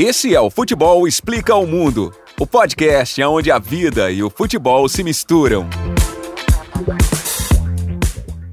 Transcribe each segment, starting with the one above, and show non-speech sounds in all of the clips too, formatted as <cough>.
Esse é o Futebol Explica ao Mundo, o podcast onde a vida e o futebol se misturam.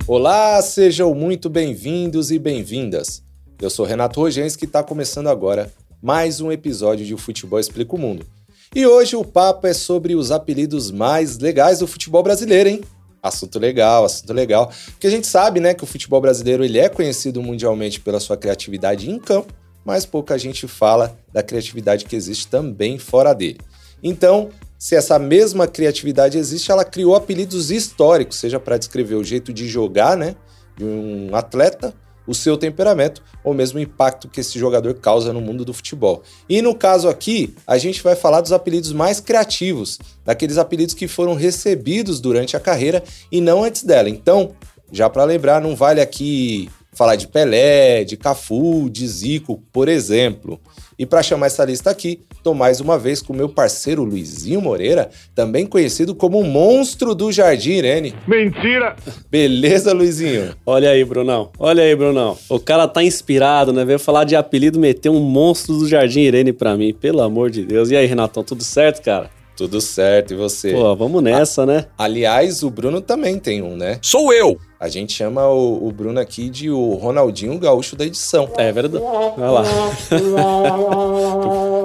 Olá, sejam muito bem-vindos e bem-vindas. Eu sou Renato Rogens que está começando agora mais um episódio de O Futebol Explica o Mundo. E hoje o papo é sobre os apelidos mais legais do futebol brasileiro, hein? Assunto legal, assunto legal. Porque a gente sabe, né, que o futebol brasileiro ele é conhecido mundialmente pela sua criatividade em campo, mas pouca gente fala da criatividade que existe também fora dele. Então, se essa mesma criatividade existe, ela criou apelidos históricos, seja para descrever o jeito de jogar, né, de um atleta, o seu temperamento ou mesmo o impacto que esse jogador causa no mundo do futebol. E no caso aqui, a gente vai falar dos apelidos mais criativos, daqueles apelidos que foram recebidos durante a carreira e não antes dela. Então, já para lembrar, não vale aqui falar de Pelé, de Cafu, de Zico, por exemplo. E para chamar essa lista aqui, tô mais uma vez com meu parceiro Luizinho Moreira, também conhecido como o monstro do Jardim Irene. Mentira! Beleza, Luizinho? Olha aí, Brunão. Olha aí, Brunão. O cara tá inspirado, né? Veio falar de apelido, meter um monstro do Jardim Irene pra mim. Pelo amor de Deus. E aí, Renatão, tudo certo, cara? Tudo certo, e você? Pô, vamos nessa, né? Aliás, o Bruno também tem um, né? Sou eu! A gente chama o, o Bruno aqui de o Ronaldinho Gaúcho da edição. É verdade. Olha lá. <laughs>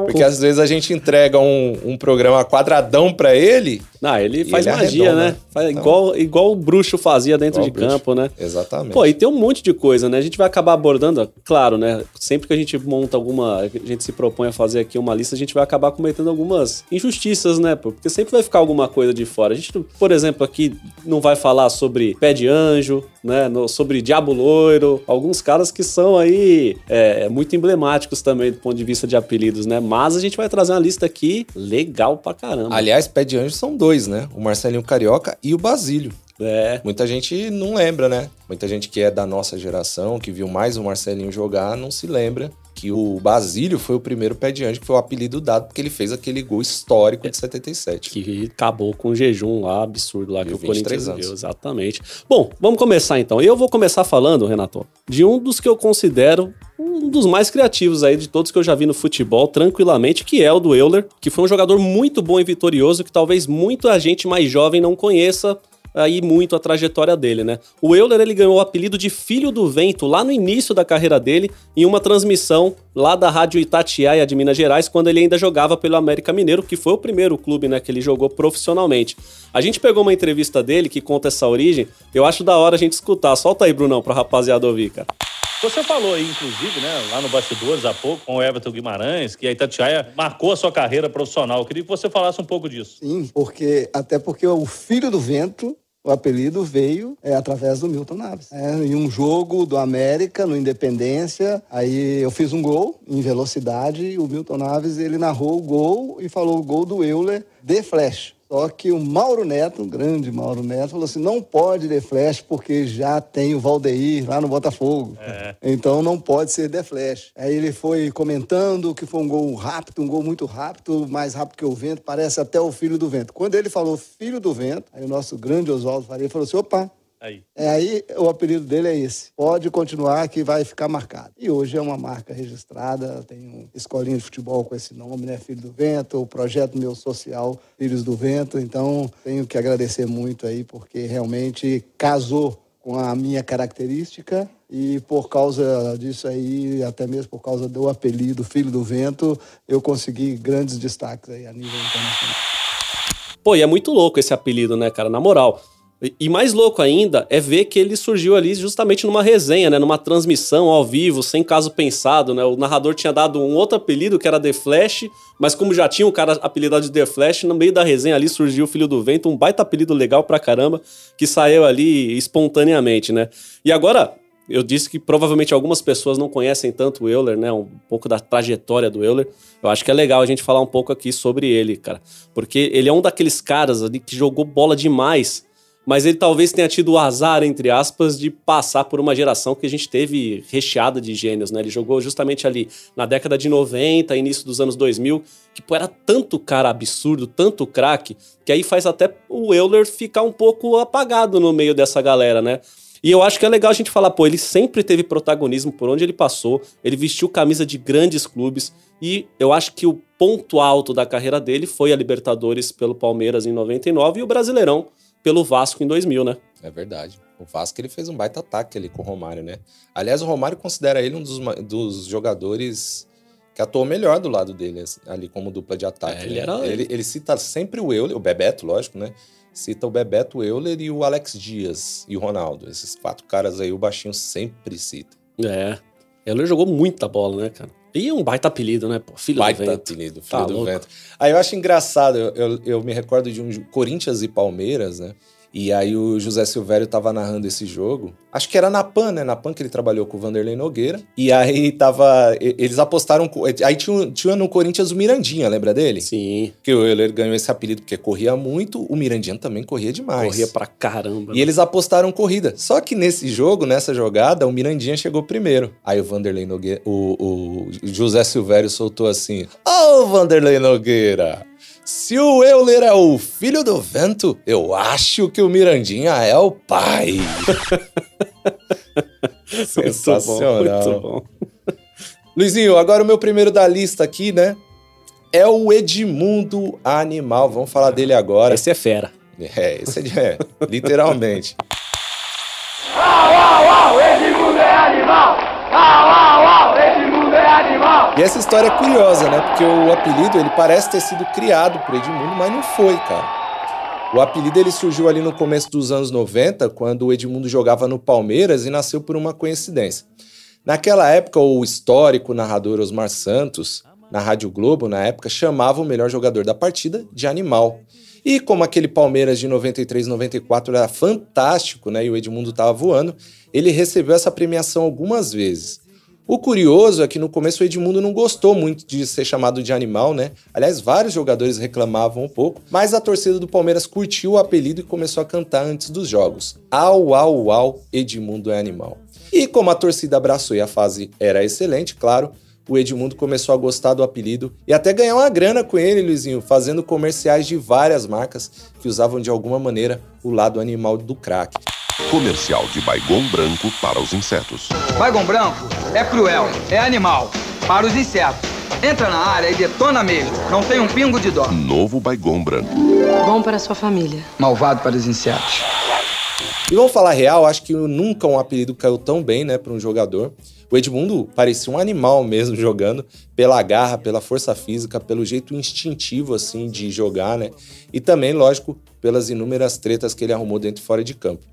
Porque às vezes a gente entrega um, um programa quadradão pra ele. Não, ele E faz ele magia, arredonda. né? Faz Então- igual, igual o bruxo fazia dentro Igual de campo, né? Exatamente. Pô, e tem um monte de coisa, né? A gente vai acabar abordando, claro, né? Sempre que a gente monta alguma. A gente se propõe a fazer aqui uma lista, a gente vai acabar cometendo algumas injustiças, né? Porque sempre vai ficar alguma coisa de fora. A gente, por exemplo, aqui não vai falar sobre pé de anjo, né? no- sobre diabo loiro. Alguns caras que são aí é, muito emblemáticos também do ponto de vista de apelidos, né? Mas a gente vai trazer uma lista aqui legal pra caramba. Aliás, pé de anjo são dois, né? O Marcelinho Carioca e o Basílio. É. Muita gente não lembra, né? Muita gente que é da nossa geração, que viu mais o Marcelinho jogar, não se lembra que o Basílio foi o primeiro pé de anjo, que foi o apelido dado porque ele fez aquele gol histórico de 77. que acabou com um jejum lá absurdo lá De que o 23 Corinthians anos. deu, exatamente. Bom, vamos começar então. Eu vou começar falando, Renato, de um dos que eu considero um dos mais criativos aí de todos que eu já vi no futebol, tranquilamente, que é o do Euler, que foi um jogador muito bom e vitorioso que talvez muita gente mais jovem não conheça aí muito a trajetória dele, né? O Euler ele ganhou o apelido de Filho do Vento lá no início da carreira dele, em uma transmissão lá da Rádio Itatiaia de Minas Gerais, quando ele ainda jogava pelo América Mineiro, que foi o primeiro clube, né, que ele jogou profissionalmente. A gente pegou uma entrevista dele que conta essa origem, eu acho da hora a gente escutar. Solta aí, Brunão, pra rapaziada ouvir, cara. Você falou aí, inclusive, né, lá no Bastidores há pouco, com o Everton Guimarães, que a Itatiaia marcou a sua carreira profissional. Eu queria que você falasse um pouco disso. Sim, porque até porque o filho do vento, o apelido veio é, através do Milton Naves. É, em um jogo do América, no Independência, aí eu fiz um gol em velocidade, o Milton Naves ele narrou o gol e falou o gol do Euler de flash. Só que o Mauro Neto, o grande Mauro Neto, falou assim: não pode de flash porque já tem o Valdeir lá no Botafogo. Então não pode ser de flash. Aí ele foi comentando que foi um gol rápido, um gol muito rápido, mais rápido que o vento, parece até o filho do vento. Quando ele falou filho do vento, aí o nosso grande Oswaldo Faria falou assim: opa, Aí. é aí o apelido dele é esse. Pode continuar que vai ficar marcado. E hoje é uma marca registrada, tem uma escolinha de futebol com esse nome, né? Filho do Vento, o projeto meu social Filhos do Vento. Então, tenho que agradecer muito aí, porque realmente casou com a minha característica e por causa disso aí, até mesmo por causa do apelido Filho do Vento, eu consegui grandes destaques aí a nível internacional. Pô, e é muito louco esse apelido, né, cara? Na moral. E- mais louco ainda é ver que ele surgiu ali justamente numa resenha, né? Numa transmissão ao vivo, sem caso pensado, né? O narrador tinha dado um outro apelido que era The Flash, mas como já tinha um cara apelidado de The Flash, no meio da resenha ali surgiu o Filho do Vento, um baita apelido legal pra caramba, que saiu ali espontaneamente, né? E agora, eu disse que provavelmente algumas pessoas não conhecem tanto o Euler, né? Um pouco da trajetória do Euler. Eu acho que é legal a gente falar um pouco aqui sobre ele, cara. Porque ele é um daqueles caras ali que jogou bola demais, mas ele talvez tenha tido o azar, entre aspas, de passar por uma geração que a gente teve recheada de gênios, né? Ele jogou justamente ali na década de 90, início dos anos 2000, que pô, era tanto cara absurdo, tanto craque, que aí faz até o Euler ficar um pouco apagado no meio dessa galera, né? E eu acho que é legal a gente falar, pô, ele sempre teve protagonismo por onde ele passou, ele vestiu camisa de grandes clubes, e eu acho que o ponto alto da carreira dele foi a Libertadores pelo Palmeiras em 99 e o Brasileirão pelo Vasco em 2000, né? É verdade. O Vasco ele fez um baita ataque ali com o Romário, né? Aliás, o Romário considera ele um dos, dos jogadores que atuou melhor do lado dele, ali como dupla de ataque. É, ele, né? era... ele, ele cita sempre o Euler, o Bebeto, lógico, né? Cita o Bebeto, o Euler e o Alex Dias e o Ronaldo. Esses quatro caras aí, o baixinho sempre cita. É. Euler jogou muita bola, né, cara? E um baita apelido, né, pô? Filho baita do vento. apelido, filho Tá do louco. vento. Aí eu acho engraçado, eu, eu, eu me recordo de um Corinthians e Palmeiras, né? E aí o José Silvério tava narrando esse jogo. Acho que era na PAN, né? Na PAN que ele trabalhou com o Vanderlei Nogueira. E aí tava. Eles apostaram. Aí tinha, tinha no Corinthians o Mirandinha, lembra dele? Sim, Que o Euler ganhou esse apelido porque corria muito. O Mirandinha também corria demais. corria pra caramba. E eles apostaram corrida. Só que nesse jogo, nessa jogada, o Mirandinha chegou primeiro. Aí o Vanderlei Nogueira, o, o José Silvério soltou assim: Ô Vanderlei Nogueira, se o Euler é o filho do vento, eu acho que o Mirandinha é o pai. <laughs> Sensacional. Muito bom. Luizinho, agora o meu primeiro da lista aqui, né? É o Edmundo Animal. Vamos falar dele agora. Esse é fera. É, esse é, de- é literalmente. E essa história é curiosa, né? Porque o apelido, ele parece ter sido criado por Edmundo, mas não foi, cara. O apelido ele surgiu ali no começo dos anos 90, quando o Edmundo jogava no Palmeiras e nasceu por uma coincidência. Naquela época, o histórico narrador Osmar Santos, na Rádio Globo, na época, chamava o melhor jogador da partida de animal. E como aquele Palmeiras de 93 94 era fantástico, né, e o Edmundo estava voando, ele recebeu essa premiação algumas vezes. O curioso é que no começo o Edmundo não gostou muito de ser chamado de animal, né? Aliás, vários jogadores reclamavam um pouco, mas a torcida do Palmeiras curtiu o apelido e começou a cantar antes dos jogos. Au, au, au, Edmundo é animal. E como a torcida abraçou e a fase era excelente, claro, o Edmundo começou a gostar do apelido e até ganhar uma grana com ele, Luizinho, fazendo comerciais de várias marcas que usavam de alguma maneira o lado animal do craque. Comercial de Baigon Branco para os insetos. Baigon branco é cruel, é animal. Para os insetos. Entra na área e detona mesmo. Não tem um pingo de dó. Novo Baigon Branco. Bom para sua família. Malvado para os insetos. E vamos falar real, acho que nunca um apelido caiu tão bem, né, para um jogador. O Edmundo parecia um animal mesmo jogando, pela garra, pela força física, pelo jeito instintivo assim de jogar, né? E também, lógico, pelas inúmeras tretas que ele arrumou dentro e fora de campo.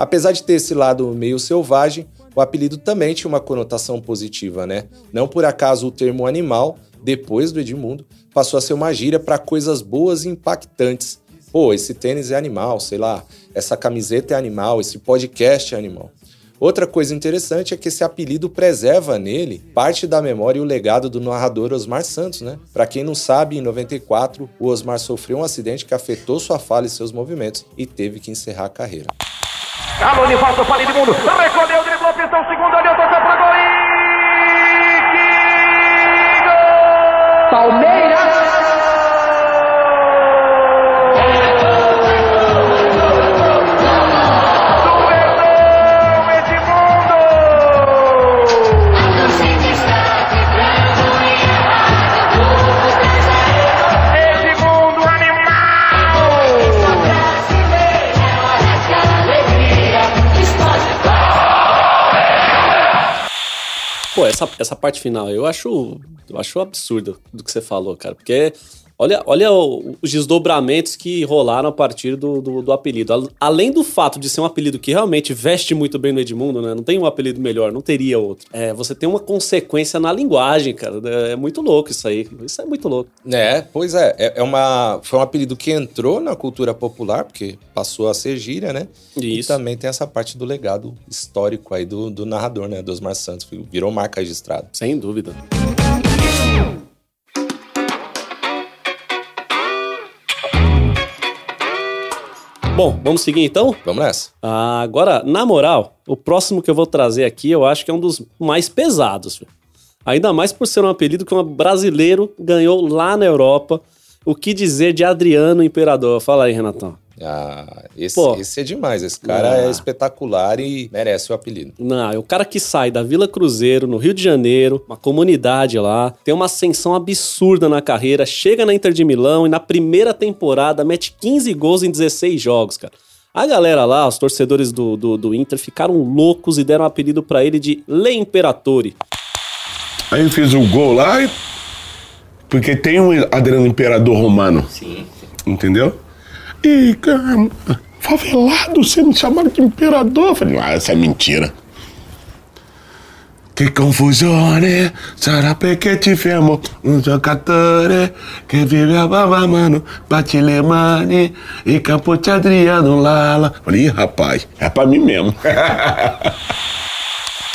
Apesar de ter esse lado meio selvagem, o apelido também tinha uma conotação positiva, né? Não por acaso o termo animal, depois do Edmundo, passou a ser uma gíria para coisas boas e impactantes. Pô, esse tênis é animal, sei lá, essa camiseta é animal, esse podcast é animal. Outra coisa interessante é que esse apelido preserva nele parte da memória e o legado do narrador Osmar Santos, né? Para quem não sabe, em 94, o Osmar sofreu um acidente que afetou sua fala e seus movimentos e teve que encerrar a carreira. Alô, de volta, para Edmundo. Recolheu, driblou, pisão, segundo, olhou, tocou pro gol essa, essa parte final, eu acho, eu acho absurdo do que você falou, cara. Porque olha, olha os desdobramentos que rolaram a partir do, do, do apelido. Al- Além do fato de ser um apelido que realmente veste muito bem no Edmundo, né? Não tem um apelido melhor, não teria outro. É, você tem uma consequência na linguagem, cara. É muito louco isso aí. Isso é muito louco. É, pois é, é, é uma, foi um apelido que entrou na cultura popular, porque passou a ser gíria, né? E Isso. também tem essa parte do legado histórico aí do, do narrador, né? Do Osmar Santos, virou marca registrada. Sem dúvida. Bom, vamos seguir então? Vamos nessa. Ah, agora, na moral, o próximo que eu vou trazer aqui eu acho que é um dos mais pesados. Ainda mais por ser um apelido que um brasileiro ganhou lá na Europa. O que dizer de Adriano Imperador? Fala aí, Renatão. Ah, esse, Pô. esse é demais. Esse cara Ah. é espetacular e merece o apelido. Não, é o cara que sai da Vila Cruzeiro, no Rio de Janeiro, uma comunidade lá, tem uma ascensão absurda na carreira, chega na Inter de Milão e na primeira temporada mete 15 gols em 16 jogos, cara. A galera lá, os torcedores do, do, do Inter, ficaram loucos e deram um apelido pra ele de Le Imperatore. Aí eu fiz o gol lá, e- porque tem um Adriano Imperador Romano. Sim. Entendeu? E, cara, favelado sendo chamado de imperador. Eu falei, ah, essa é mentira. Que confusone, sarà perché ti fermo un giocatore che vive a Bavamano, bate le e campo de Adriano Lala. Falei, rapaz, é pra mim mesmo. <laughs>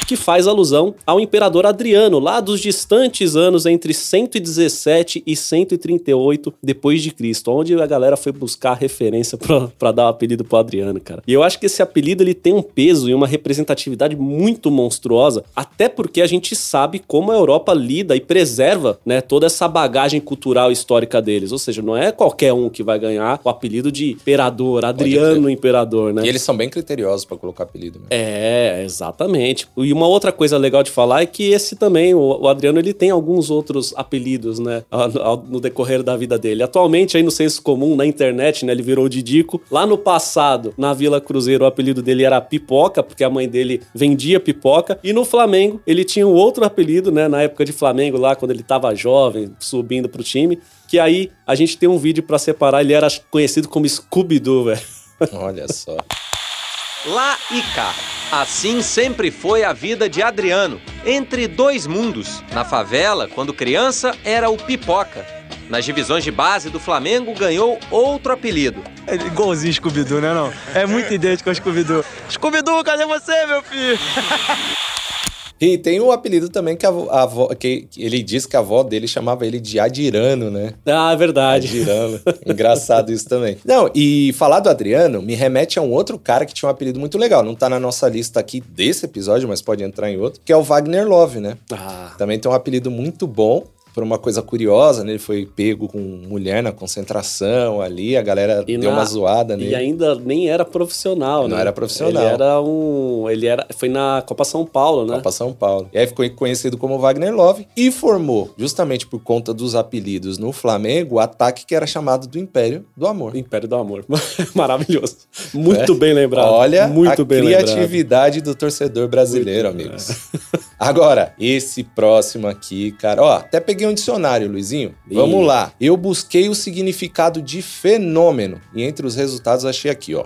que faz alusão ao imperador Adriano, lá dos distantes anos entre 117 e 138 depois de Cristo, onde a galera foi buscar referência pra, pra dar o apelido pro Adriano, cara. E eu acho que esse apelido ele tem um peso e uma representatividade muito monstruosa, até porque a gente sabe como a Europa lida e preserva, né, toda essa bagagem cultural e histórica deles. Ou seja, não é qualquer um que vai ganhar o apelido de imperador, Adriano Imperador, né? E eles são bem criteriosos pra colocar apelido. Né? É, exatamente. E uma outra coisa legal de falar é que esse também, o, Adriano, ele tem alguns outros apelidos, né, <laughs> no decorrer da vida dele. Atualmente, aí no senso comum, na internet, né, ele virou Didico. Lá no passado, na Vila Cruzeiro, o apelido dele era Pipoca, porque a mãe dele vendia pipoca. E no Flamengo, ele tinha um outro apelido, né, na época de Flamengo, lá quando ele tava jovem, subindo pro time. Que aí a gente tem um vídeo pra separar, ele era conhecido como Scooby-Doo, velho. Olha só. <laughs> Lá e cá. Assim sempre foi a vida de Adriano, entre dois mundos. Na favela, quando criança, era o Pipoca. Nas divisões de base do Flamengo, ganhou outro apelido. É igualzinho Scooby-Doo, né não? É muito idêntico ao Scooby-Doo. Scooby-Doo, cadê você, meu filho? <laughs> E tem o apelido também que a, avó- a avó, que que ele diz que a avó dele chamava ele de Adirano, né? Ah, é verdade. Adirano. <laughs> Engraçado isso também. Não, e falar do Adriano me remete a um outro cara que tinha um apelido muito legal. Não tá na nossa lista aqui desse episódio, mas pode entrar em outro, que é o Wagner Love, né? Ah, Também tem um apelido muito bom. Por uma coisa curiosa, né? Ele foi pego com mulher na concentração ali, a galera E deu na- uma zoada nele. E ainda nem era profissional, né? Não era profissional. Ele era um. Ele era. Foi na Copa São Paulo, né? Copa São Paulo. E aí ficou conhecido como Wagner Love e formou, justamente por conta dos apelidos no Flamengo, o ataque que era chamado do Império do Amor. Império do Amor. <laughs> Maravilhoso. Muito É? bem lembrado. Olha Muito a bem lembrado. criatividade do torcedor brasileiro, amigos. <laughs> Agora, esse próximo aqui, cara. Ó, até peguei um dicionário, Luizinho. Vamos lá. Eu busquei o significado de fenômeno e entre os resultados achei aqui, ó.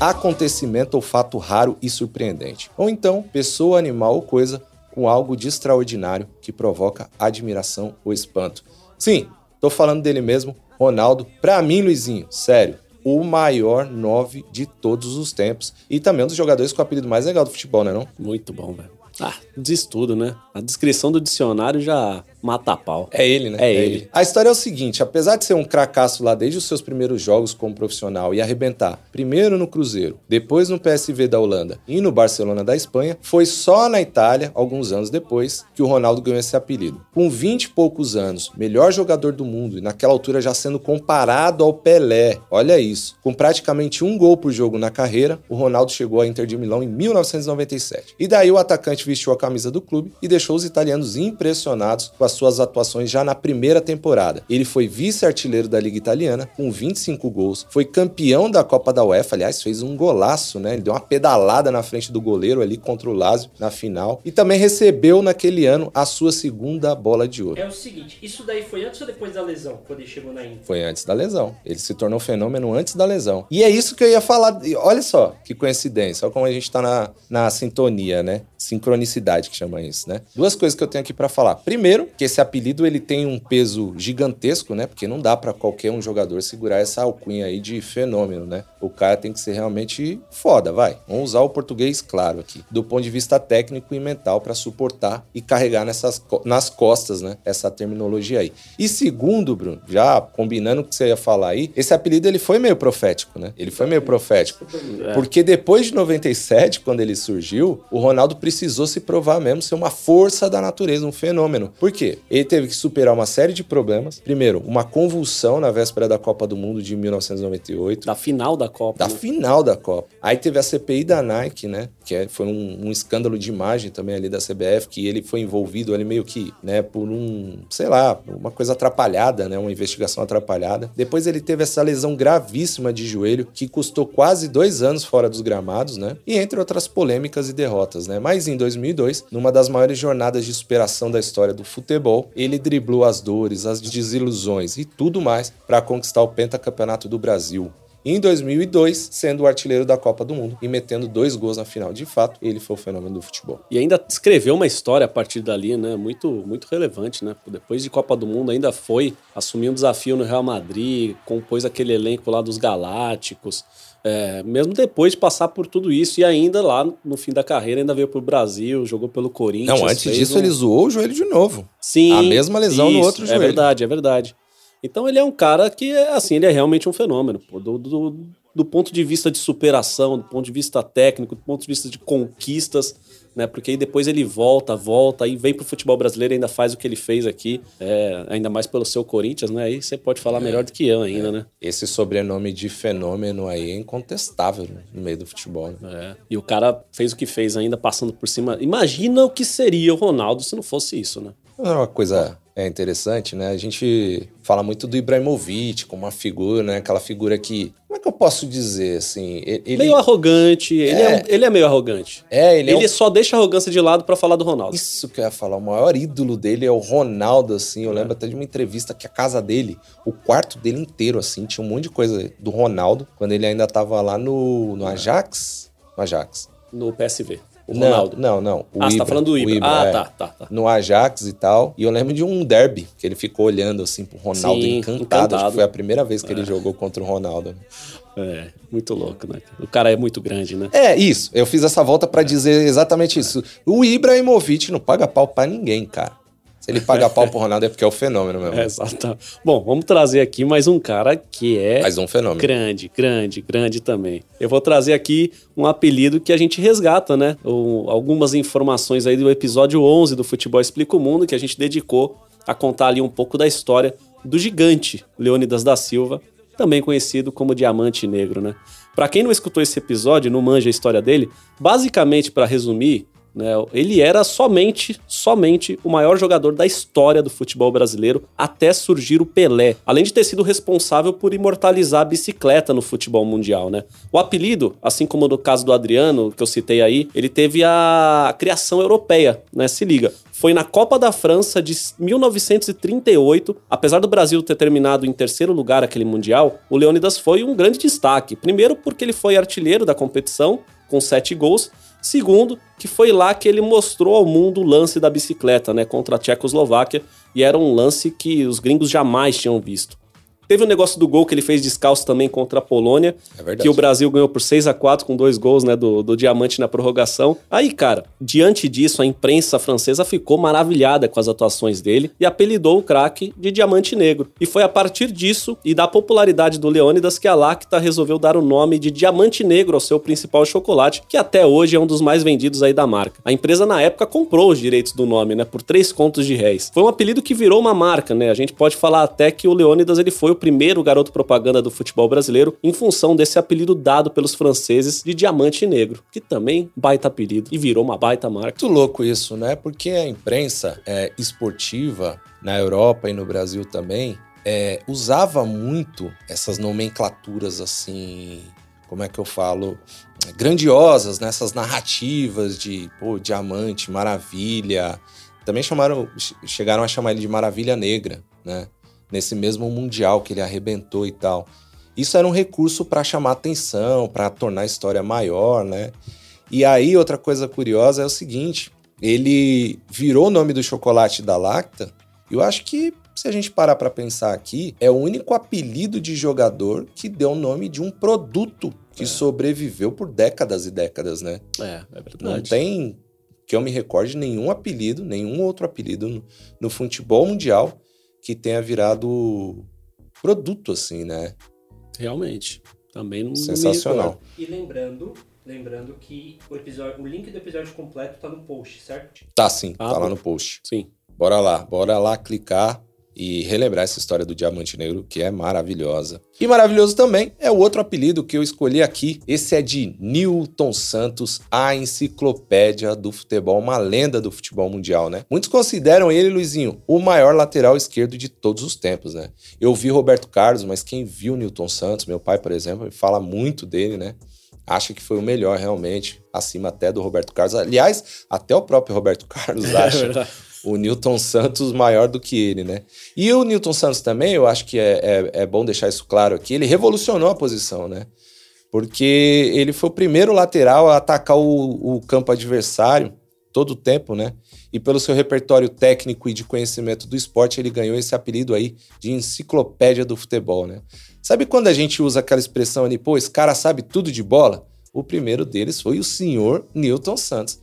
Acontecimento ou fato raro e surpreendente. Ou então, pessoa, animal ou coisa com algo de extraordinário que provoca admiração ou espanto. Sim, tô falando dele mesmo, Ronaldo. Pra mim, Luizinho, sério, o maior nove de todos os tempos. E também um dos jogadores com o apelido mais legal do futebol, né não? Muito bom, velho. Ah, diz tudo, né? A descrição do dicionário já mata a pau. É ele, né? É ele. A história é o seguinte: apesar de ser um cracaço lá desde os seus primeiros jogos como profissional e arrebentar, primeiro no Cruzeiro, depois no PSV da Holanda e no Barcelona da Espanha, foi só na Itália, alguns anos depois, que o Ronaldo ganhou esse apelido. Com 20 e poucos anos, melhor jogador do mundo e naquela altura já sendo comparado ao Pelé. Olha isso. Com praticamente um gol por jogo na carreira, o Ronaldo chegou à Inter de Milão em 1997. E daí o atacante vestiu a camisa do clube e deixou os italianos impressionados com as suas atuações já na primeira temporada. Ele foi vice-artilheiro da Liga Italiana com 25 gols, foi campeão da Copa da UEFA, aliás, fez um golaço, né? Ele deu uma pedalada na frente do goleiro ali contra o Lazio na final e também recebeu naquele ano a sua segunda bola de ouro. É o seguinte, isso daí foi antes ou depois da lesão, quando ele chegou na Inter? Foi antes da lesão. Ele se tornou fenômeno antes da lesão. E é isso que eu ia falar. Olha só, que coincidência. Olha como a gente tá na, na sintonia, né? Sincronicidade que chama isso, né? Duas coisas que eu tenho aqui pra falar. Primeiro, que esse apelido ele tem um peso gigantesco, né? Porque não dá para qualquer um jogador segurar essa alcunha aí de fenômeno, né? O cara tem que ser realmente foda, vai. Vamos usar o português claro aqui, do ponto de vista técnico e mental para suportar e carregar nessas nas costas, né? Essa terminologia aí. E segundo, Bruno, já combinando o que você ia falar aí, esse apelido ele foi meio profético, né? Ele foi meio profético. É. Porque depois de 97, quando ele surgiu, o Ronaldo precisou se provar mesmo ser uma força da natureza, um fenômeno. Por quê? Ele teve que superar uma série de problemas. Primeiro, uma convulsão na véspera da Copa do Mundo de 1998. Da final da Copa. Da né? final da Copa. Aí teve a CPI da Nike, né? Que é- foi um, um escândalo de imagem também ali da CBF, que ele foi envolvido ali meio que, né, por um, sei lá, uma coisa atrapalhada, né? Uma investigação atrapalhada. Depois ele teve essa lesão gravíssima de joelho, que custou quase dois anos fora dos gramados, né? E entre outras polêmicas e derrotas, né? Mas em 2002, numa das maiores jornadas de superação da história do futebol, ele driblou as dores, as desilusões e tudo mais para conquistar o pentacampeonato do Brasil. E em 2002, sendo o artilheiro da Copa do Mundo e metendo dois gols na final. De fato, ele foi o fenômeno do futebol. E ainda escreveu uma história a partir dali, né? Muito, muito relevante, né? Depois de Copa do Mundo, ainda foi assumir um desafio no Real Madrid, compôs aquele elenco lá dos Galácticos. É, mesmo depois de passar por tudo isso, e ainda lá no fim da carreira, ainda veio pro Brasil, jogou pelo Corinthians. Não, antes disso, um- ele zoou o joelho de novo. Sim. A mesma lesão no isso, outro É joelho. verdade, é verdade. Então ele é um cara que, é, assim, ele é realmente um fenômeno. pô, do, do, do ponto de vista de superação, do ponto de vista técnico, do ponto de vista de conquistas, né? Porque aí depois ele volta, volta, aí vem pro futebol brasileiro e ainda faz o que ele fez aqui, é, ainda mais pelo seu Corinthians, né? Aí você pode falar melhor do que eu ainda, né? Esse sobrenome de fenômeno aí é incontestável no meio do futebol. Né? É. E o cara fez o que fez ainda passando por cima. Imagina o que seria o Ronaldo se não fosse isso, né? É uma coisa é interessante, né? A gente fala muito do Ibrahimovic como uma figura, né? Aquela figura que. Como é que eu posso dizer assim? Ele, Meio arrogante, ele é, ele é meio arrogante. É, ele, Ele, é um- só deixa a arrogância de lado pra falar do Ronaldo. Isso que eu ia falar. O maior ídolo dele é o Ronaldo, assim. Eu lembro até de uma entrevista que a casa dele, o quarto dele inteiro, assim, tinha um monte de coisa do Ronaldo, quando ele ainda tava lá no, no Ajax. No Ajax. No PSV. O Não, Ronaldo. Não, não. O Ah, você tá falando do Ibra. Ah, é. tá, tá, tá. No Ajax e tal. E eu lembro de um derby, que ele ficou olhando assim pro Ronaldo Sim, encantado. Acho encantado. que foi a primeira vez que ele É. jogou contra o Ronaldo. É, muito louco, né? O cara é muito grande, né? É, isso. Eu fiz essa volta pra dizer exatamente isso. O Ibrahimovic não paga pau pra ninguém, cara. Se ele paga pau <laughs> pro Ronaldo é porque é o fenômeno mesmo. É, exato. Bom, vamos trazer aqui mais um cara que é Mais um fenômeno. grande, grande, grande também. Eu vou trazer aqui um apelido que a gente resgata, né? O- algumas informações aí do episódio 11 do Futebol Explica o Mundo, que a gente dedicou a contar ali um pouco da história do gigante Leônidas da Silva, também conhecido como Diamante Negro, né? Pra quem não escutou esse episódio, não manja a história dele, basicamente, pra resumir, né, ele era somente, somente o maior jogador da história do futebol brasileiro até surgir o Pelé, além de ter sido responsável por imortalizar a bicicleta no futebol mundial, né? O apelido, assim como no caso do Adriano, que eu citei aí, ele teve a criação europeia, né? Se liga. Foi na Copa da França de 1938, apesar do Brasil ter terminado em terceiro lugar aquele mundial, o Leônidas foi um grande destaque. Primeiro porque ele foi artilheiro da competição, com sete gols. Segundo, que foi lá que ele mostrou ao mundo o lance da bicicleta, né, contra a Tchecoslováquia, e era um lance que os gringos jamais tinham visto. Teve o negócio do gol que ele fez descalço também contra a Polônia, É verdade. que o Brasil ganhou por 6 a 4 com dois gols, né, do, do Diamante na prorrogação. Aí, cara, diante disso, a imprensa francesa ficou maravilhada com as atuações dele e apelidou o craque de Diamante Negro. E foi a partir disso e da popularidade do Leônidas que a Lacta resolveu dar o nome de Diamante Negro ao seu principal chocolate, que até hoje é um dos mais vendidos aí da marca. A empresa na época comprou os direitos do nome, né, por 3 contos de réis. Foi um apelido que virou uma marca, né? A gente pode falar até que o Leônidas ele foi o primeiro garoto propaganda do futebol brasileiro em função desse apelido dado pelos franceses de Diamante Negro, que também baita apelido e virou uma baita marca. Muito louco isso, né? Porque a imprensa é, esportiva na Europa e no Brasil também é, usava muito essas nomenclaturas assim, como é que eu falo? Grandiosas, nessas narrativas de pô, diamante, maravilha. Também chamaram, che- chegaram a chamar ele de Maravilha Negra, né? Nesse mesmo mundial que ele arrebentou e tal. Isso era um recurso para chamar atenção, para tornar a história maior, né? E aí, outra coisa curiosa é o seguinte: ele virou o nome do chocolate da Lacta Eu acho que se a gente parar para pensar aqui, é o único apelido de jogador que deu o nome de um produto que é. sobreviveu por décadas e décadas, né? É, é verdade. Não tem que eu me recorde nenhum apelido, nenhum outro apelido no, no futebol mundial que tenha virado produto assim, né? Realmente. Também não Sensacional. e lembrando, lembrando que o episódio, o link do episódio completo tá no post, certo? Tá sim, Ah, tá lá bom. no post. Sim. Bora lá, bora lá clicar e relembrar essa história do Diamante Negro, que é maravilhosa. E maravilhoso também é o outro apelido que eu escolhi aqui. Esse é de Newton Santos, a enciclopédia do futebol, uma lenda do futebol mundial, né? Muitos consideram ele, Luizinho, o maior lateral esquerdo de todos os tempos, né? Eu vi Roberto Carlos, mas quem viu Newton Santos, meu pai, por exemplo, fala muito dele, né? Acha que foi o melhor realmente, acima até do Roberto Carlos. Aliás, até o próprio Roberto Carlos <laughs> É acha verdade. O Newton Santos maior do que ele, né? E o Newton Santos também, eu acho que é, é, é bom deixar isso claro aqui, ele revolucionou a posição, né? Porque ele foi o primeiro lateral a atacar o, o campo adversário todo o tempo, né? E pelo seu repertório técnico e de conhecimento do esporte, ele ganhou esse apelido aí de enciclopédia do futebol, né? Sabe quando a gente usa aquela expressão ali, pô, esse cara sabe tudo de bola? O primeiro deles foi o senhor Newton Santos.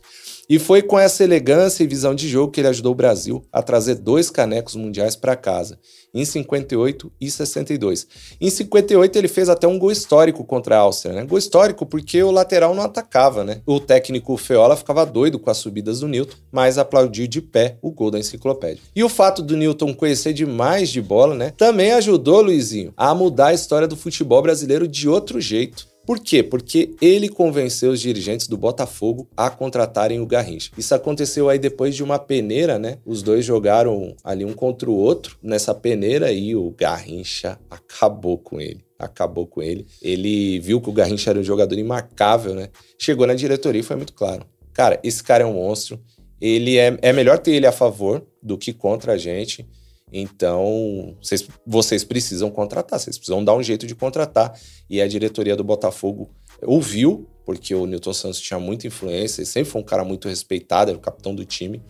E foi com essa elegância e visão de jogo que ele ajudou o Brasil a trazer dois canecos mundiais para casa, em 58 e 62. Em 58 ele fez até um gol histórico contra a Áustria, né? Gol histórico porque o lateral não atacava, né? O técnico Feola ficava doido com as subidas do Newton, mas aplaudiu de pé o gol da enciclopédia. E o fato do Newton conhecer demais de bola, né? Também ajudou Luizinho a mudar a história do futebol brasileiro de outro jeito. Por quê? Porque ele convenceu os dirigentes do Botafogo a contratarem o Garrincha. Isso aconteceu aí depois de uma peneira, né? Os dois jogaram ali um contra o outro nessa peneira e o Garrincha acabou com ele. Acabou com ele. Ele viu que o Garrincha era um jogador imarcável, né? Chegou na diretoria e foi muito claro. Cara, esse cara é um monstro. Ele é, é melhor ter ele a favor do que contra a gente. Então, vocês, vocês precisam contratar, vocês precisam dar um jeito de contratar. E a diretoria do Botafogo ouviu, porque o Newton Santos tinha muita influência, ele sempre foi um cara muito respeitado, era o capitão do time,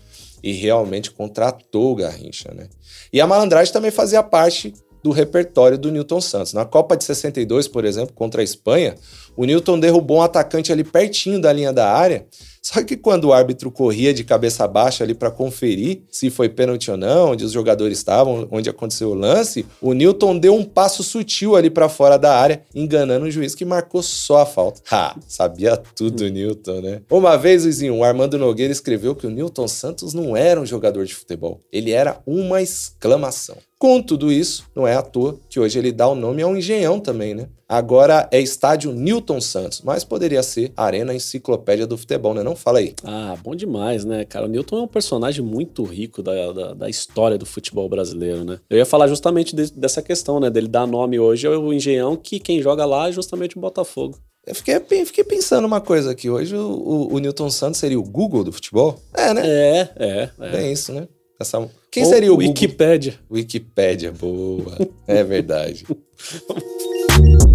e realmente contratou o Garrincha, né? E a malandragem também fazia parte do repertório do Newton Santos. Na Copa de 62, por exemplo, contra a Espanha, o Newton derrubou um atacante ali pertinho da linha da área. Só que quando o árbitro corria de cabeça baixa ali para conferir se foi pênalti ou não, onde os jogadores estavam, onde aconteceu o lance, o Newton deu um passo sutil ali para fora da área, enganando o juiz que marcou só a falta. Ha, sabia tudo o Newton, né? Uma vez, Luizinho, o Armando Nogueira escreveu que o Newton Santos não era um jogador de futebol, ele era uma exclamação. Com tudo isso, não é à toa que hoje ele dá o nome a um engenhão também, né? Agora é estádio Newton Santos, mas poderia ser Arena Enciclopédia do Futebol, né? Não fala aí. Ah, bom demais, né, cara? O Newton é um personagem muito rico da, da, da história do futebol brasileiro, né? Eu ia falar justamente de- dessa questão, né? Dele dar nome hoje ao engenhão, que quem joga lá é justamente o Botafogo. Eu fiquei, fiquei pensando uma coisa aqui. Hoje o, o, o Newton Santos seria o Google do futebol? É, né? É, é. é. Bem isso, né? Essa... Quem Ou seria o Google? Wikipédia. Wikipédia, boa. É verdade. <laughs>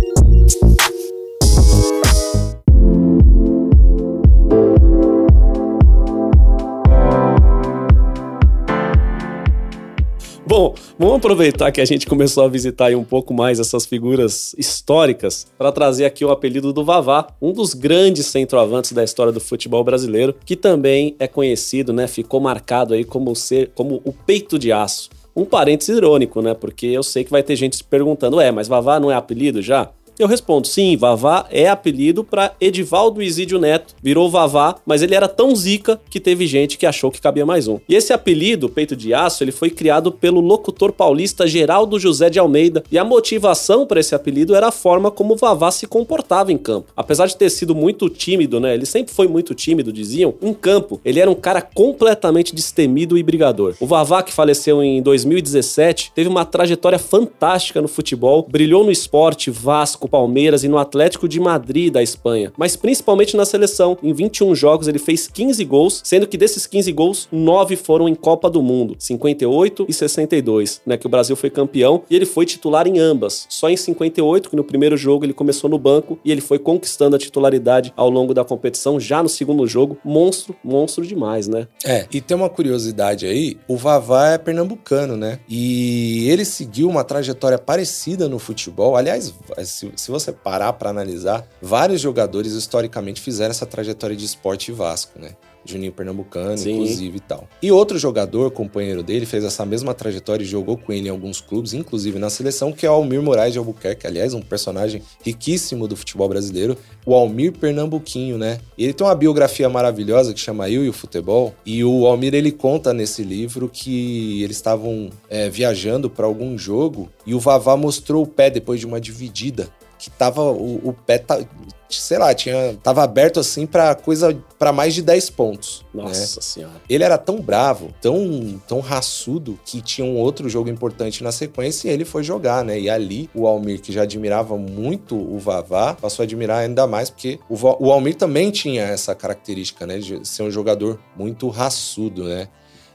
Bom, vamos aproveitar que a gente começou a visitar um pouco mais essas figuras históricas para trazer aqui o apelido do Vavá, um dos grandes centroavantes da história do futebol brasileiro, que também é conhecido, né? Ficou marcado aí como ser como o peito de aço. Um parênteses irônico, né? Porque eu sei que vai ter gente se perguntando, é, mas Vavá não é apelido já? Eu respondo, sim, Vavá é apelido para Edivaldo Isídio Neto. Virou Vavá, mas ele era tão zica que teve gente que achou que cabia mais um. E esse apelido, Peito de Aço, ele foi criado pelo locutor paulista Geraldo José de Almeida. E a motivação para esse apelido era a forma como Vavá se comportava em campo. Apesar de ter sido muito tímido, né? Ele sempre foi muito tímido, diziam. Em campo, ele era um cara completamente destemido e brigador. O Vavá, que faleceu em 2017, teve uma trajetória fantástica no futebol, brilhou no esporte, Vasco, Vasco, Palmeiras e no Atlético de Madrid da Espanha, mas principalmente na seleção. Em 21 jogos ele fez 15 gols, sendo que desses 15 gols, 9 foram em Copa do Mundo, 58 e 62, né, que o Brasil foi campeão e ele foi titular em ambas. Só em 58, que no primeiro jogo ele começou no banco e ele foi conquistando a titularidade ao longo da competição, já no segundo jogo, monstro, monstro demais, né? É, e tem uma curiosidade aí, o Vavá é pernambucano, né? E ele seguiu uma trajetória parecida no futebol. Aliás, se, se você parar para analisar, vários jogadores historicamente fizeram essa trajetória de esporte Vasco, né? Juninho Pernambucano, Sim. inclusive e tal. E outro jogador, companheiro dele, fez essa mesma trajetória e jogou com ele em alguns clubes, inclusive na seleção, que é o Almir Moraes de Albuquerque, aliás, um personagem riquíssimo do futebol brasileiro, o Almir Pernambuquinho, né? E ele tem uma biografia maravilhosa que chama Eu e o Futebol, e o Almir ele conta nesse livro que eles estavam é, viajando para algum jogo e o Vavá mostrou o pé depois de uma dividida que tava o, o pé tá, sei lá, tinha tava aberto assim para coisa para mais de 10 pontos. Nossa né? senhora. Ele era tão bravo, tão tão raçudo que tinha um outro jogo importante na sequência e ele foi jogar, né? E ali o Almir que já admirava muito o Vavá, passou a admirar ainda mais porque o, o Almir também tinha essa característica, né, de ser um jogador muito raçudo, né?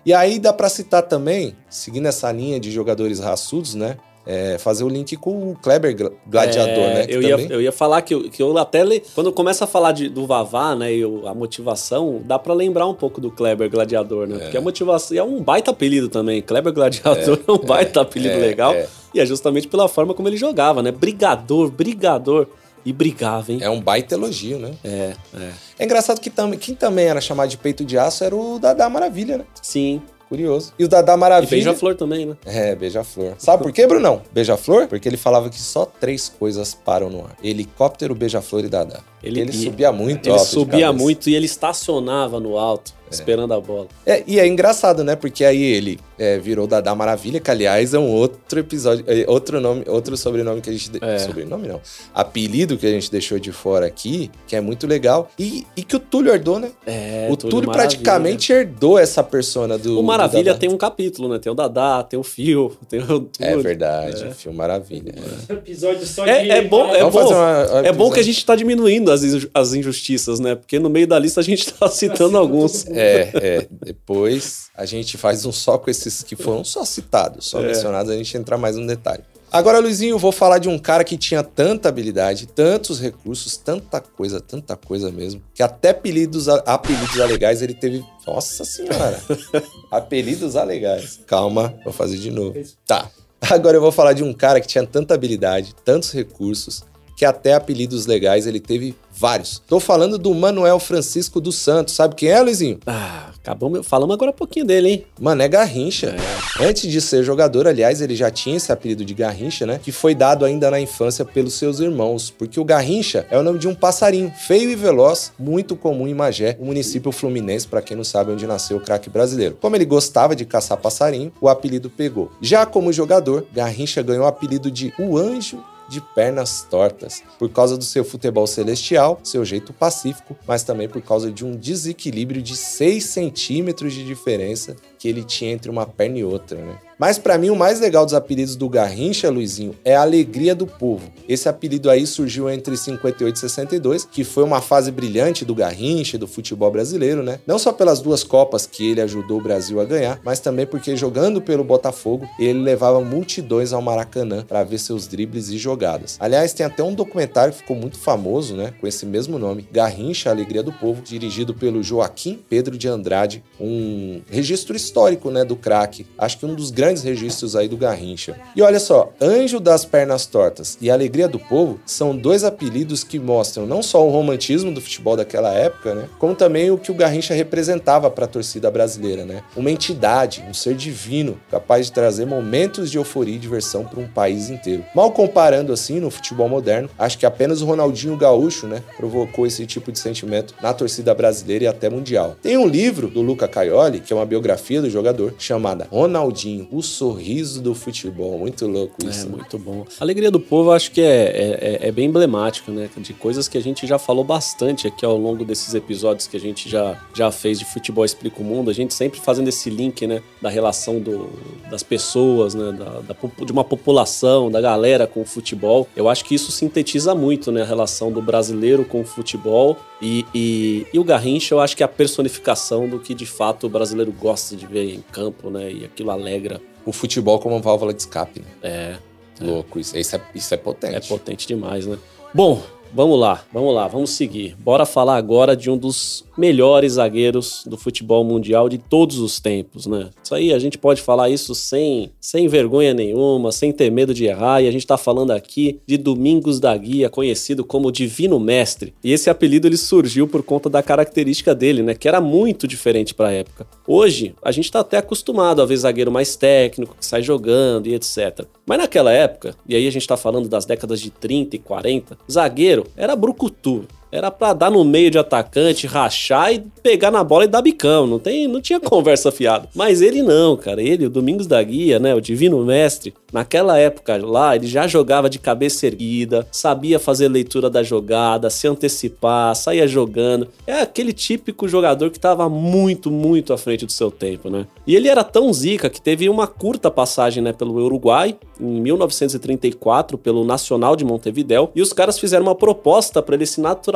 E aí dá para citar também, seguindo essa linha de jogadores raçudos, né? É, fazer o link com o Kleber Gladiador, é, né? Eu ia, eu ia falar que, eu, que eu até le... quando começa a falar de, do Vavá, né, e a motivação, dá para lembrar um pouco do Kleber Gladiador, né? É. Porque a motivação é um baita apelido também. Kleber Gladiador é, um baita apelido legal. E é justamente pela forma como ele jogava, né? Brigador, brigador. E brigava, hein? É um baita elogio, né? É, é. É engraçado que tam, quem também era chamado de peito de aço era o Dadá Maravilha, né? Sim. Curioso. E o Dadá Maravilha. E Beija-Flor também, né? É, Beija-Flor. Sabe por quê, Brunão? Beija-Flor? Porque ele falava que só três coisas param no ar: helicóptero, Beija-Flor e Dadá. Ele, ele subia muito Ele subia muito e ele estacionava no alto, é. esperando a bola. É, e é engraçado, né? Porque aí ele é, virou Dadá Maravilha, que aliás é um outro episódio, é, outro nome, outro sobrenome que a gente. De... É. Sobrenome não. Apelido que a gente deixou de fora aqui, que é muito legal. E, e que o Túlio herdou, né? É, o Túlio, Túlio praticamente herdou essa persona do. O Maravilha do tem um capítulo, né? Tem o Dadá, tem o Fio, tem o. Túlio. É verdade, o Fio Maravilha. Episódio só de. É, bom, é bom, uma, é bom que a gente tá diminuindo as, as injustiças, né? Porque no meio da lista a gente tá <laughs> citando alguns. É, é. Depois a gente faz um só com esses que foram só citados, só é. mencionados, a gente entra mais no detalhe. Agora, Luizinho, eu vou falar de um cara que tinha tanta habilidade, tantos recursos, tanta coisa, tanta coisa mesmo, que até apelidos, apelidos alegais ele teve. Nossa senhora! <laughs> apelidos alegais. Calma, vou fazer de novo. Tá. Agora eu vou falar de um cara que tinha tanta habilidade, tantos recursos, que até apelidos legais ele teve vários. Tô falando do Manuel Francisco dos Santos. Sabe quem é, Luizinho? Ah, acabamos, falamos agora um pouquinho dele, hein? Mano, é Garrincha. É. Antes de ser jogador, aliás, ele já tinha esse apelido de Garrincha, né? Que foi dado ainda na infância pelos seus irmãos. Porque o Garrincha é o nome de um passarinho feio e veloz, muito comum em Magé, o município fluminense, para quem não sabe onde nasceu o craque brasileiro. Como ele gostava de caçar passarinho, o apelido pegou. Já como jogador, Garrincha ganhou o apelido de O Anjo de pernas tortas, por causa do seu futebol celestial, seu jeito pacífico, mas também por causa de um desequilíbrio de 6 centímetros de diferença que ele tinha entre uma perna e outra, né? Mas para mim o mais legal dos apelidos do Garrincha, Luizinho, é a alegria do povo. Esse apelido aí surgiu entre 58 e 62, que foi uma fase brilhante do Garrincha do futebol brasileiro, né? Não só pelas duas copas que ele ajudou o Brasil a ganhar, mas também porque jogando pelo Botafogo, ele levava multidões ao Maracanã para ver seus dribles e jogadas. Aliás, tem até um documentário que ficou muito famoso, né, com esse mesmo nome, Garrincha, a alegria do povo, dirigido pelo Joaquim Pedro de Andrade, um registro histórico, né, do craque. Acho que um dos grandes registros aí do Garrincha. E olha só, Anjo das Pernas Tortas e Alegria do Povo são dois apelidos que mostram não só o romantismo do futebol daquela época, né, como também o que o Garrincha representava para a torcida brasileira, né? Uma entidade, um ser divino, capaz de trazer momentos de euforia e diversão para um país inteiro. Mal comparando assim no futebol moderno, acho que apenas o Ronaldinho Gaúcho, né, provocou esse tipo de sentimento na torcida brasileira e até mundial. Tem um livro do Luca Caioli, que é uma biografia do jogador, chamada Ronaldinho, o sorriso do futebol. Muito louco isso. É, muito bom. A alegria do povo, acho que é, é, é bem emblemático, né? De coisas que a gente já falou bastante aqui ao longo desses episódios que a gente já, já fez de Futebol Explica o Mundo. A gente sempre fazendo esse link, né? Da relação do, das pessoas, né? Da, da, de uma população, da galera com o futebol. Eu acho que isso sintetiza muito, né? A relação do brasileiro com o futebol e, e, e, o Garrincha, eu acho que é a personificação do que de fato o brasileiro gosta de ver em campo, né? E aquilo alegra. O futebol como uma válvula de escape, né? É. Louco, isso, isso, é, isso é potente. É potente demais, né? Bom, vamos lá, vamos lá, vamos seguir. Bora falar agora de um dos melhores zagueiros do futebol mundial de todos os tempos, né? Isso aí a gente pode falar isso sem, sem vergonha nenhuma, sem ter medo de errar, e a gente tá falando aqui de Domingos da Guia, conhecido como Divino Mestre. E esse apelido ele surgiu por conta da característica dele, né, que era muito diferente para a época. Hoje, a gente tá até acostumado a ver zagueiro mais técnico, que sai jogando e etc. Mas naquela época, e aí a gente tá falando das décadas de 30 e 40, zagueiro era brucutu. Era pra dar no meio de atacante, rachar e pegar na bola e dar bicão. Não, tem, não tinha conversa fiada. Mas ele não, cara. Ele, o Domingos da Guia, né? O Divino Mestre, naquela época lá, ele já jogava de cabeça erguida, sabia fazer leitura da jogada, se antecipar, saía jogando. É aquele típico jogador que tava muito, muito à frente do seu tempo, né? E ele era tão zica que teve uma curta passagem, né, pelo Uruguai, em 1934, pelo Nacional de Montevidéu, e os caras fizeram uma proposta para ele se naturalizar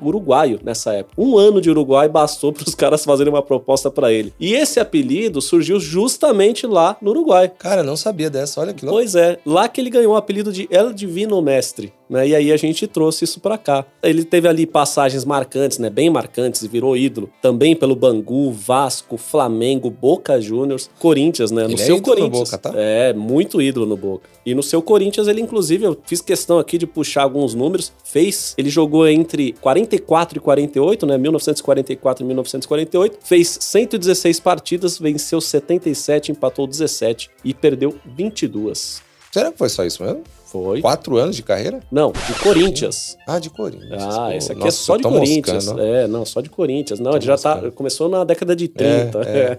uruguaio nessa época. Um ano de Uruguai bastou para os <laughs> caras fazerem uma proposta para ele. E esse apelido surgiu justamente lá no Uruguai. Cara, não sabia dessa, olha que louco. Pois é, lá que ele ganhou o apelido de El Divino Mestre. Né? E aí a gente trouxe isso para cá. Ele teve ali passagens marcantes, né? Bem marcantes e virou ídolo. Também pelo Bangu, Vasco, Flamengo, Boca Juniors, Corinthians, né? No Ele é seu no Corinthians. Boca, tá? É, muito ídolo no Boca. E no seu Corinthians, ele inclusive, eu fiz questão aqui de puxar alguns números. Fez, ele jogou entre 44 e 48, né? 1944 e 1948. Fez 116 partidas, venceu 77, empatou 17 e perdeu 22. Será que foi só isso mesmo? Foi. Quatro anos de carreira? Não, de Corinthians. Ah, de Corinthians. Ah, Pô, esse aqui é nossa, só de tô Corinthians. moscando. É, não, só de Corinthians. Não, Tô ele já tá. Começou na década de 30. É, é.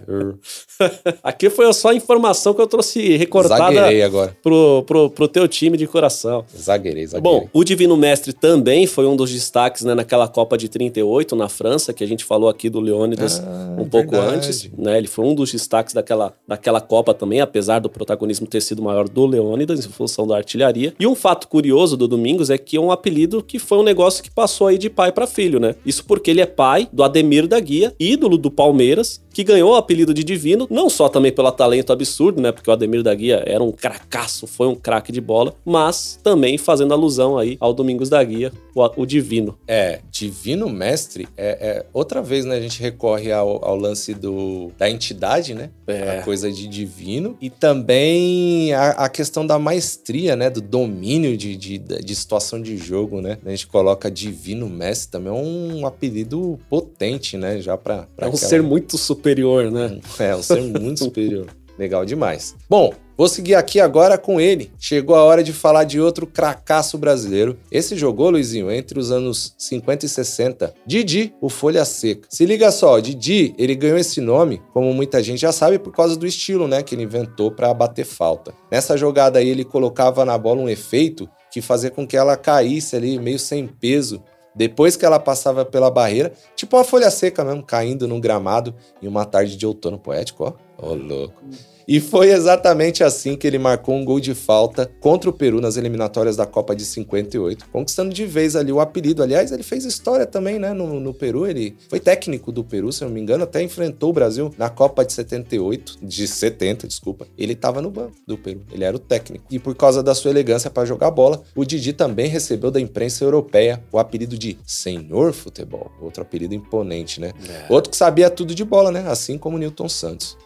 <laughs> aqui foi só a informação que eu trouxe recortada Zagueirei agora. pro, pro, pro teu time de coração. Zagueirei, zagueirei. Bom, o Divino Mestre também foi um dos destaques né, naquela Copa de 38 na França, que a gente falou aqui do Leônidas Ah, um pouco verdade. antes. Né? Ele foi um dos destaques daquela, daquela Copa também, apesar do protagonismo ter sido maior do Leônidas, em função da artilharia. E um fato curioso do Domingos é que é um apelido que foi um negócio que passou aí de pai para filho, né? Isso porque ele é pai do Ademir da Guia, ídolo do Palmeiras, que ganhou o apelido de Divino, não só também pelo talento absurdo, né? Porque o Ademir da Guia era um cracaço, foi um craque de bola, mas também fazendo alusão aí ao Domingos da Guia, o, o Divino. É, Divino Mestre, é, é- outra vez, né, a gente recorre ao, ao lance do, da entidade, né? É. A coisa de divino. E também a, a questão da maestria, né? Do domínio de, de, de situação de jogo, né? A gente coloca Divino Mestre, também é um apelido potente, né? Já pra. pra É um aquela- ser muito superior, né? É, um ser muito superior. <laughs> Legal demais. Bom, vou seguir aqui agora com ele. Chegou a hora de falar de outro cracaço brasileiro. Esse jogou, Luizinho, entre os anos 50 e 60. Didi, o Folha Seca. Se liga só, Didi, ele ganhou esse nome, como muita gente já sabe, por causa do estilo, né, que ele inventou para bater falta. Nessa jogada aí, ele colocava na bola um efeito que fazia com que ela caísse ali, meio sem peso, depois que ela passava pela barreira, tipo uma folha seca mesmo, caindo num gramado em uma tarde de outono poético, ó. Ô, louco. E foi exatamente assim que ele marcou um gol de falta contra o Peru nas eliminatórias da Copa de 58, conquistando de vez ali o apelido. Aliás, ele fez história também, né, no, no Peru. Ele foi técnico do Peru, se eu não me engano, até enfrentou o Brasil na Copa de 78, de 70, desculpa. Ele estava no banco do Peru, ele era o técnico. E por causa da sua elegância para jogar bola, o Didi também recebeu da imprensa europeia o apelido de Senhor Futebol, outro apelido imponente, né? Outro que sabia tudo de bola, né? Assim como o Newton Santos.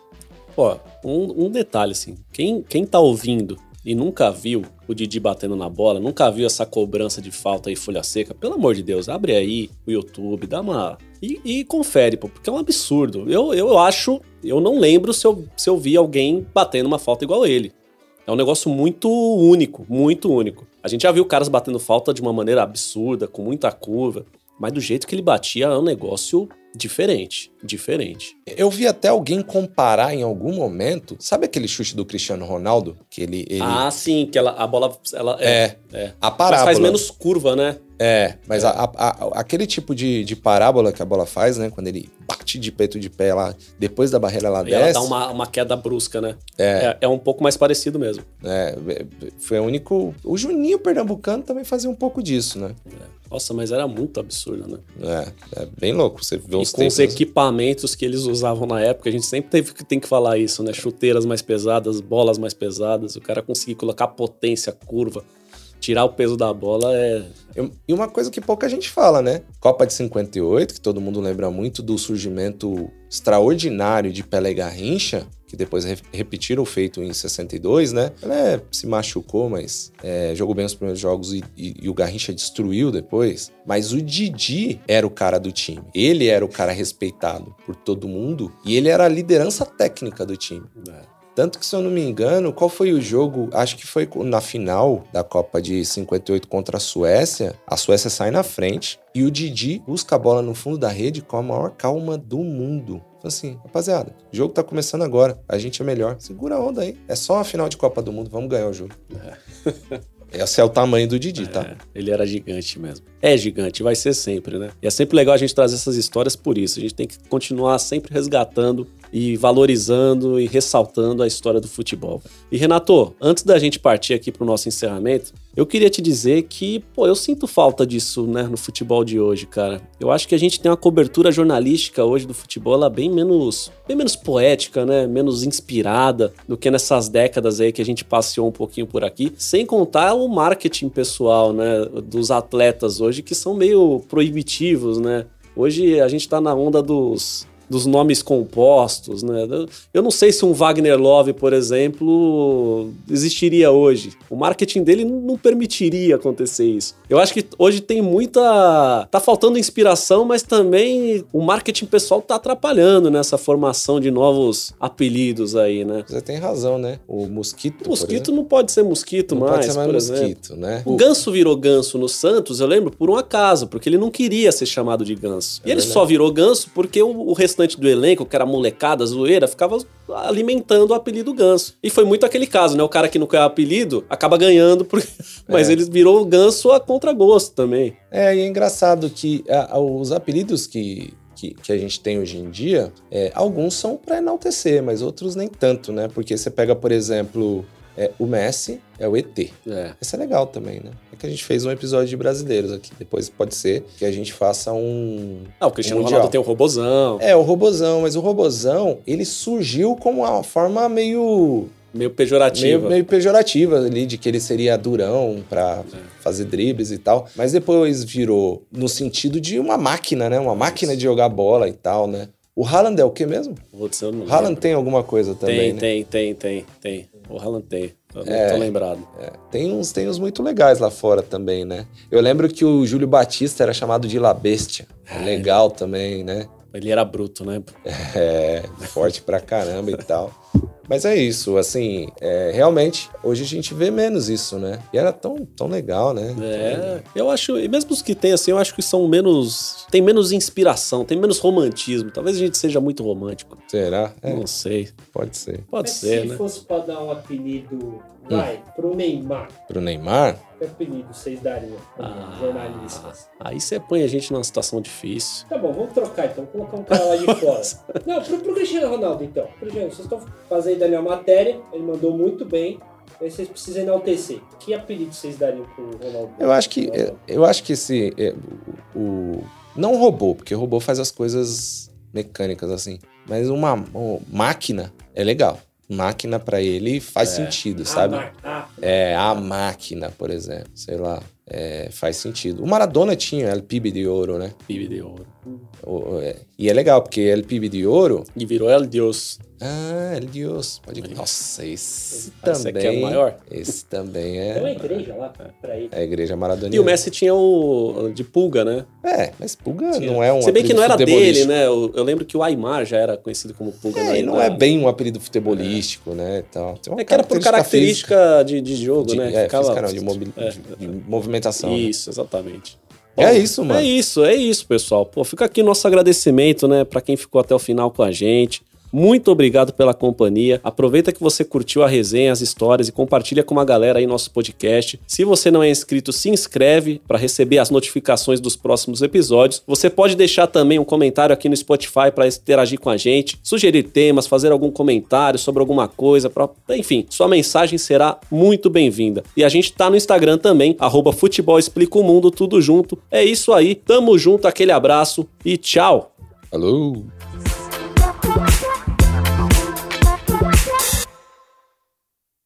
Ó, um, um detalhe assim, quem, quem tá ouvindo e nunca viu o Didi batendo na bola, nunca viu essa cobrança de falta aí, folha seca, pelo amor de Deus, abre aí o YouTube, dá uma... E, e confere, pô, porque é um absurdo. Eu, eu acho, eu não lembro se eu, se eu vi alguém batendo uma falta igual ele. É um negócio muito único, muito único. A gente já viu caras batendo falta de uma maneira absurda, com muita curva, mas do jeito que ele batia é um negócio Diferente, diferente. Eu vi até alguém comparar em algum momento. Sabe aquele chute do Cristiano Ronaldo? Que ele. ele... Ah, sim, que ela, a bola. Ela, É. é. A Mas parábola. faz menos curva, né? É, mas a- a- a- aquele tipo de, de parábola que a bola faz, né? Quando ele bate de peito de pé lá, depois da barreira ela E desce. ela dá uma, uma queda brusca, né? É. é. é um pouco mais parecido mesmo. É, foi o único. O Juninho Pernambucano também fazia um pouco disso, né? Nossa, mas era muito absurdo, né? É, é bem louco. Você vê E os com os tempos. equipamentos que eles usavam na época, a gente sempre teve, tem que falar isso, né? Chuteiras mais pesadas, bolas mais pesadas, o cara conseguir colocar potência, curva, tirar o peso da bola é. E uma coisa que pouca gente fala, né? Copa de 58, que todo mundo lembra muito do surgimento extraordinário de Pelé e Garrincha, que depois re- repetiram o feito em 62, né? Pelé se machucou, mas é, jogou bem os primeiros jogos e, e- e o Garrincha destruiu depois. Mas o Didi era o cara do time. Ele era o cara respeitado por todo mundo e ele era a liderança técnica do time. Tanto que, se eu não me engano, qual foi o jogo? Acho que foi na final da Copa de 58 contra a Suécia. A Suécia sai na frente e o Didi busca a bola no fundo da rede com a maior calma do mundo. Então, assim, rapaziada, o jogo tá começando agora. A gente é melhor. Segura a onda aí. É só uma final de Copa do Mundo. Vamos ganhar o jogo. <laughs> Esse é o tamanho do Didi, tá? Ele era gigante mesmo. É gigante, vai ser sempre, né? E é sempre legal a gente trazer essas histórias por isso. A gente tem que continuar sempre resgatando e valorizando e ressaltando a história do futebol. E Renato, antes da gente partir aqui pro nosso encerramento, eu queria te dizer que, pô, eu sinto falta disso, né, no futebol de hoje, cara. Eu acho que a gente tem uma cobertura jornalística hoje do futebol ela bem menos, bem menos poética, né, menos inspirada do que nessas décadas aí que a gente passeou um pouquinho por aqui, sem contar o marketing pessoal, né, dos atletas hoje que são meio proibitivos, né? Hoje a gente tá na onda dos dos nomes compostos, né? Eu- não sei se um Wagner Love, por exemplo, existiria hoje. O marketing dele não permitiria acontecer isso. Eu acho que hoje tem muita. Tá faltando inspiração, mas também o marketing pessoal tá atrapalhando nessa formação de novos apelidos aí, né? Você tem razão, né? O mosquito. O mosquito não pode ser mosquito Não mais. pode ser mais mosquito, exemplo. né? O Ganso virou Ganso no Santos, eu lembro, por um acaso, porque ele não queria ser chamado de Ganso. e ele verdade. só virou Ganso porque o, o restante do elenco, que era molecada, zoeira, ficava alimentando o apelido Ganso. E foi muito aquele caso, né? O cara que não quer apelido acaba ganhando, porque... <laughs> mas É. ele virou Ganso a contragosto também. É, e é engraçado que ah, os apelidos que, que, que a gente tem hoje em dia, é, alguns são para enaltecer, mas outros nem tanto, né? Porque você pega, por exemplo, é, o Messi é o ET. É. Esse é legal também, né? É que a gente fez um episódio de brasileiros aqui. Depois pode ser que a gente faça um. Ah, o Cristiano um. Ronaldo tem o Robozão. É, o Robozão, mas o Robozão, ele surgiu com uma forma meio. Meio pejorativa. Meio, meio pejorativa ali, de que ele seria durão pra fazer dribles e tal. Mas depois virou no sentido de uma máquina, né? Uma máquina de jogar bola e tal, né? O Haaland é o que mesmo? Putz, eu não O Haaland lembro. tem alguma coisa também, Tem, né? tem, tem, tem, tem. O Haaland tem. Eu É. tô lembrado. É, tem uns, tem uns muito legais lá fora também, né? Eu lembro que o Júlio Batista era chamado de La Bestia. É legal também, né? Ele era bruto, né? É, forte pra caramba e tal. Mas é isso, assim, é, realmente, hoje a gente vê menos isso, né? E era tão, tão legal, né? É, eu acho, e mesmo os que tem assim, eu acho que são menos. tem menos inspiração, tem menos romantismo. Talvez a gente seja muito romântico. Será? É, Não sei. pode ser. Pode Mas ser, se né? fosse pra dar um apelido, vai, pro Neymar, Pro Neymar? que apelido vocês dariam Ah. jornalistas? Aí você põe a gente numa situação difícil. Tá bom, vamos trocar então, vamos colocar um cara lá de fora. Não, pro, pro Cristiano Ronaldo então. Cristiano, vocês estão fazendo ali a matéria, ele mandou muito bem, aí vocês precisam enaltecer. Que apelido vocês dariam pro Ronaldo? Eu acho que, é, eu acho que esse. é, o, o- não robô, porque robô faz as coisas mecânicas assim. Mas uma, uma máquina é legal. Máquina pra ele faz É. sentido, A sabe? ah, É, a máquina, por exemplo. Sei lá. É, faz sentido. O Maradona tinha El Pibe de Ouro, né? Pibe de ouro. O- é, e é legal, porque El Pibe de Ouro. E virou El Deus. Ah, El Dios. Pode... Nossa, esse esse também. aqui é o maior? Esse também Tem uma é. igreja lá pra ele. É a igreja maradoniana. E o Messi tinha o de pulga, né? É, mas Pulga não é um Se bem que não era dele, né? Eu, eu lembro que o Aymar já era conhecido como pulga. É, né? e não é bem um apelido futebolístico, né? e Tal. Tem uma É que era por característica de, de jogo, física, né? de, é, Ficava- física não, de, mobi- É. de- de movimentação. né? Isso, exatamente. é isso, mano. É isso, é isso, pessoal. Pô, fica aqui nosso agradecimento, né, para quem ficou até o final com a gente. Muito obrigado pela companhia. Aproveita que você curtiu a resenha, as histórias e compartilha com uma galera aí nosso podcast. Se você não é inscrito, se inscreve para receber as notificações dos próximos episódios. Você pode deixar também um comentário aqui no Spotify para interagir com a gente, sugerir temas, fazer algum comentário sobre alguma coisa, pra... enfim, sua mensagem será muito bem-vinda. E a gente tá no Instagram também, arroba Futebol Explica o Mundo, tudo junto. É isso aí, tamo junto, aquele abraço e tchau! Falou!